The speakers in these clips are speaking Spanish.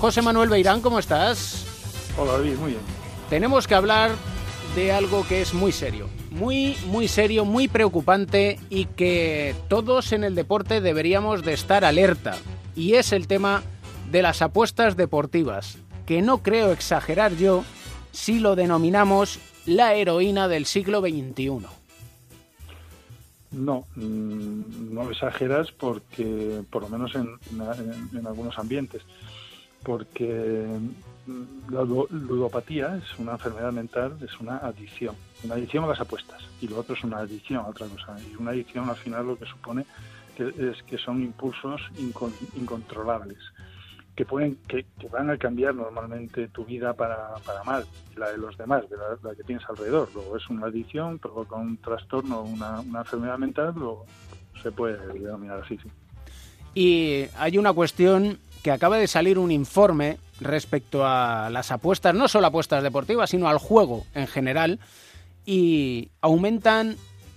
José Manuel Beirán, ¿cómo estás? Hola David, muy bien. Tenemos que hablar de algo que es muy serio, muy, muy serio, muy preocupante y que todos en el deporte deberíamos de estar alerta. Y es el tema de las apuestas deportivas, que no creo exagerar yo si lo denominamos la heroína del siglo XXI. No, mm, no exageras porque, por lo menos en, algunos ambientes, porque mm, la ludopatía es una enfermedad mental, es una adicción, una adicción a las apuestas, y lo otro es una adicción a otra cosa. Y una adicción al final lo que supone que es que son impulsos incontrolables que pueden que, van a cambiar normalmente tu vida para, para mal, la de los demás, de la, que tienes alrededor. Luego es una adicción, provoca un trastorno, una, una enfermedad mental, luego se puede denominar así, sí. Y hay una cuestión que acaba de salir un informe respecto a las apuestas, no solo apuestas deportivas, sino al juego en general, y aumentan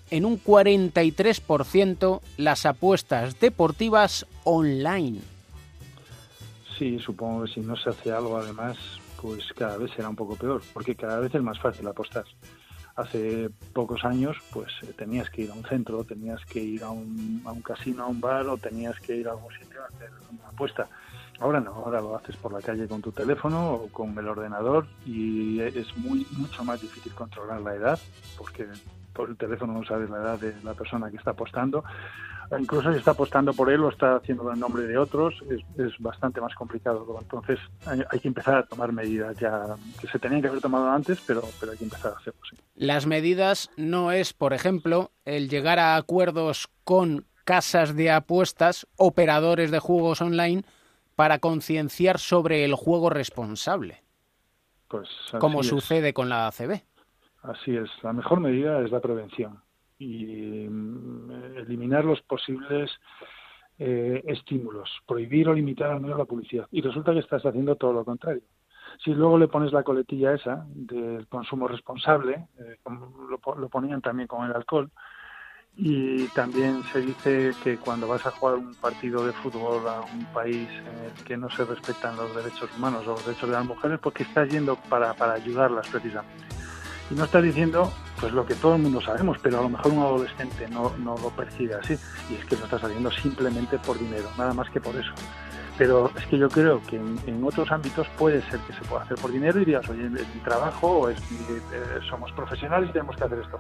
en un 43% las apuestas deportivas online. Sí, supongo que si no se hace algo además, pues cada vez será un poco peor, porque cada vez es más fácil apostar. Hace pocos años, pues eh, tenías que ir a un centro, tenías que ir a un, a un casino, a un bar o tenías que ir a algún sitio a hacer una apuesta. Ahora no, ahora lo haces por la calle con tu teléfono o con el ordenador y es muy mucho más difícil controlar la edad, porque por el teléfono no sabes la edad de la persona que está apostando incluso si está apostando por él o está haciendo el nombre de otros, es, bastante más complicado. Entonces hay, que empezar a tomar medidas ya que se tenían que haber tomado antes, pero, pero hay que empezar a hacerlo. Las medidas no es, por ejemplo, el llegar a acuerdos con casas de apuestas, operadores de juegos online, para concienciar sobre el juego responsable. Pues como sucede con la ACB. Así es. La mejor medida es la prevención y eliminar los posibles eh, estímulos, prohibir o limitar al menos la publicidad. Y resulta que estás haciendo todo lo contrario. Si luego le pones la coletilla esa del consumo responsable, eh, lo, lo, ponían también con el alcohol, y también se dice que cuando vas a jugar un partido de fútbol a un país en el que no se respetan los derechos humanos o los derechos de las mujeres, porque estás yendo para, para ayudarlas precisamente. Y no estás diciendo pues lo que todo el mundo sabemos, pero a lo mejor un adolescente no, no lo percibe así, y es que lo estás haciendo simplemente por dinero, nada más que por eso. Pero es que yo creo que en, otros ámbitos puede ser que se pueda hacer por dinero y digas, oye, es mi trabajo o es eh, somos profesionales y tenemos que hacer esto.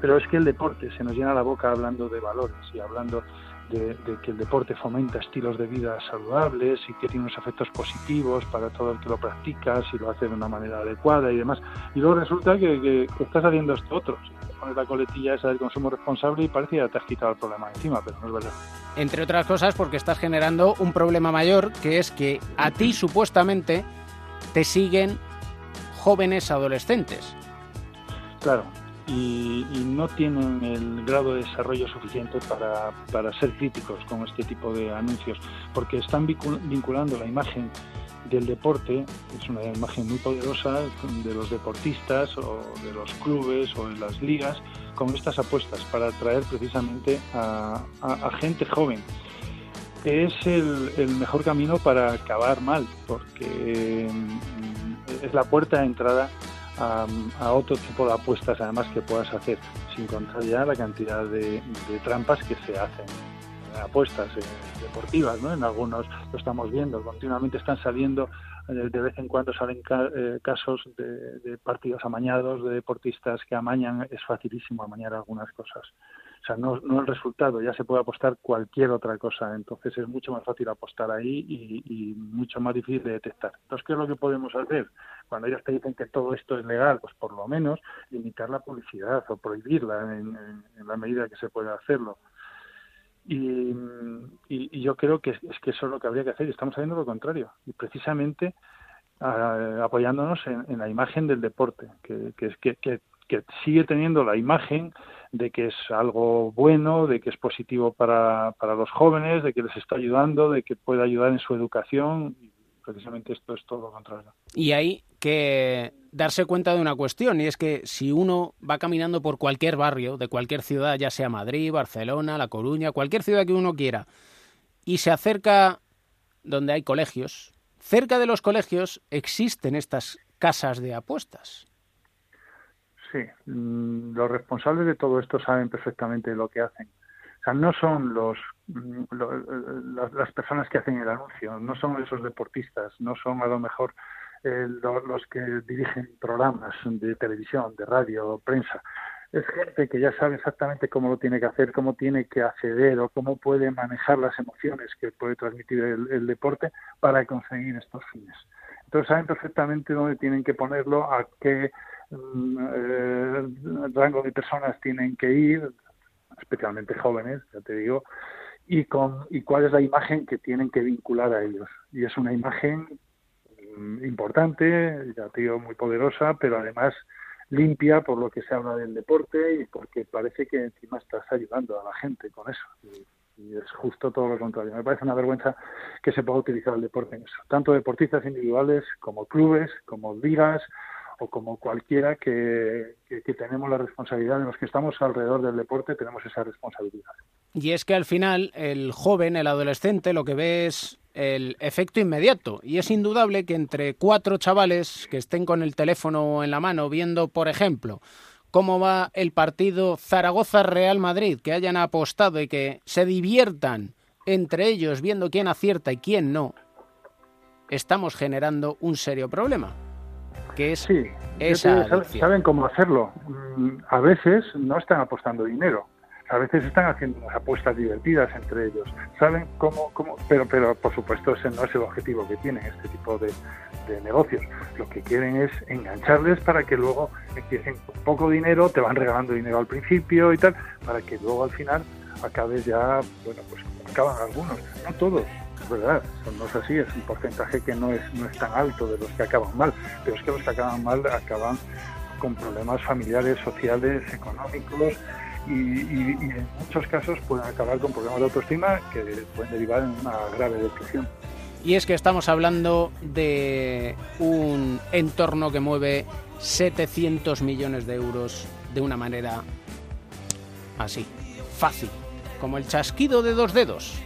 Pero es que el deporte se nos llena la boca hablando de valores y hablando de, que el deporte fomenta estilos de vida saludables y que tiene unos efectos positivos para todo el que lo practica, si lo hace de una manera adecuada y demás. Y luego resulta que, estás haciendo esto otro. Si pones la coletilla esa del consumo responsable y parece que ya te has quitado el problema encima, pero no es verdad. Entre otras cosas porque estás generando un problema mayor, que es que a ti supuestamente te siguen jóvenes adolescentes. Claro, y, no tienen el grado de desarrollo suficiente para, para, ser críticos con este tipo de anuncios, porque están vinculando la imagen del deporte, es una imagen muy poderosa de los deportistas o de los clubes o de las ligas, con estas apuestas para atraer precisamente a, gente joven. Es el, el mejor camino para acabar mal, porque mm, es la puerta de entrada a, otro tipo de apuestas además que puedas hacer, sin contar ya la cantidad de, trampas que se hacen apuestas eh, deportivas, ¿no? En algunos lo estamos viendo, continuamente están saliendo, eh, de vez en cuando salen eh, casos de, de, partidos amañados, de deportistas que amañan, es facilísimo amañar algunas cosas. O sea, no, no el resultado, ya se puede apostar cualquier otra cosa, entonces es mucho más fácil apostar ahí y, mucho más difícil de detectar. Entonces, ¿qué es lo que podemos hacer? Cuando ellos te dicen que todo esto es legal, pues por lo menos limitar la publicidad o prohibirla en, la medida que se pueda hacerlo. Y, yo creo que es, que eso es lo que habría que hacer y estamos haciendo lo contrario. Y precisamente apoyándonos en, la imagen del deporte, que, que, que, que sigue teniendo la imagen de que es algo bueno, de que es positivo para, para los jóvenes, de que les está ayudando, de que puede ayudar en su educación. Precisamente esto es todo lo contrario. Y hay que darse cuenta de una cuestión, y es que si uno va caminando por cualquier barrio de cualquier ciudad, ya sea Madrid, Barcelona, La Coruña, cualquier ciudad que uno quiera, y se acerca donde hay colegios, cerca de los colegios existen estas casas de apuestas. Sí, mm, los responsables de todo esto saben perfectamente lo que hacen. O sea, no son los, mm, las personas que hacen el anuncio, no son esos deportistas, no son a lo mejor eh, los que dirigen programas de televisión, de radio, prensa. Es gente que ya sabe exactamente cómo lo tiene que hacer, cómo tiene que acceder o cómo puede manejar las emociones que puede transmitir el deporte para conseguir estos fines. Entonces saben perfectamente dónde tienen que ponerlo, a qué eh, rango de personas tienen que ir, especialmente jóvenes, ya te digo, y, con, y cuál es la imagen que tienen que vincular a ellos. Y es una imagen mm, importante, ya te digo, muy poderosa, pero además limpia por lo que se habla del deporte y porque parece que encima estás ayudando a la gente con eso y es justo todo lo contrario. Me parece una vergüenza que se pueda utilizar el deporte en eso. Tanto deportistas individuales como clubes, como ligas o como cualquiera que, tenemos la responsabilidad, de los que estamos alrededor del deporte, tenemos esa responsabilidad. Y es que al final el joven, el adolescente, lo que ve es el efecto inmediato. Y es indudable que entre cuatro chavales que estén con el teléfono en la mano viendo, por ejemplo, cómo va el partido Zaragoza-Real Madrid, que hayan apostado y que se diviertan entre ellos viendo quién acierta y quién no, estamos generando un serio problema, que es sí, esa saben cómo hacerlo. Mm, a veces no están apostando dinero, a veces están haciendo unas apuestas divertidas entre ellos. Saben cómo, cómo pero, pero por supuesto ese no es el objetivo que tienen este tipo de, de negocios. Lo que quieren es engancharles para que luego empiecen con poco dinero, te van regalando dinero al principio y tal, para que luego al final acabes ya, bueno, pues como acaban algunos, no todos, es verdad, no es así, es un porcentaje que no es, no es tan alto de los que acaban mal, pero es que los que acaban mal acaban con problemas familiares, sociales, económicos y, en muchos casos pueden acabar con problemas de autoestima que pueden derivar en una grave depresión. Y es que estamos hablando de un entorno que mueve 700 millones de euros de una manera así, fácil, como el chasquido de dos dedos.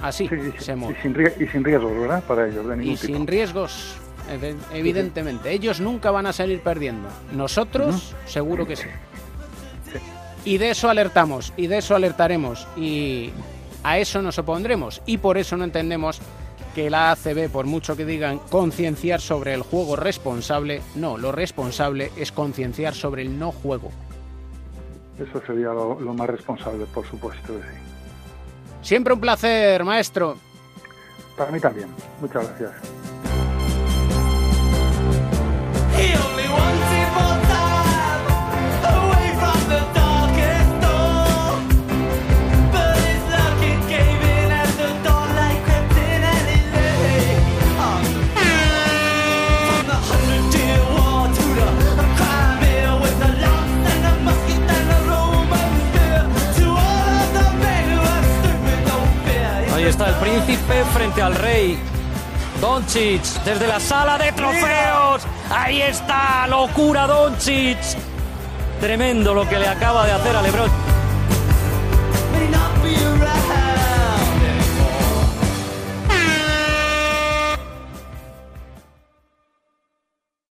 Así se mueve. Y sin, riesgos, ¿verdad? Para ellos, de Y sin riesgos, evidentemente. Ellos nunca van a salir perdiendo. Nosotros, seguro que sí. Y de eso alertamos, y de eso alertaremos, y a eso nos opondremos. Y por eso no entendemos que la ACB, por mucho que digan concienciar sobre el juego responsable, no, lo responsable es concienciar sobre el no juego. Eso sería lo, más responsable, por supuesto. Sí. Siempre un placer, maestro. Para mí también. Muchas gracias. Príncipe frente al rey. Doncic desde la sala de trofeos. Ahí está, locura Doncic. Tremendo lo que le acaba de hacer a LeBron.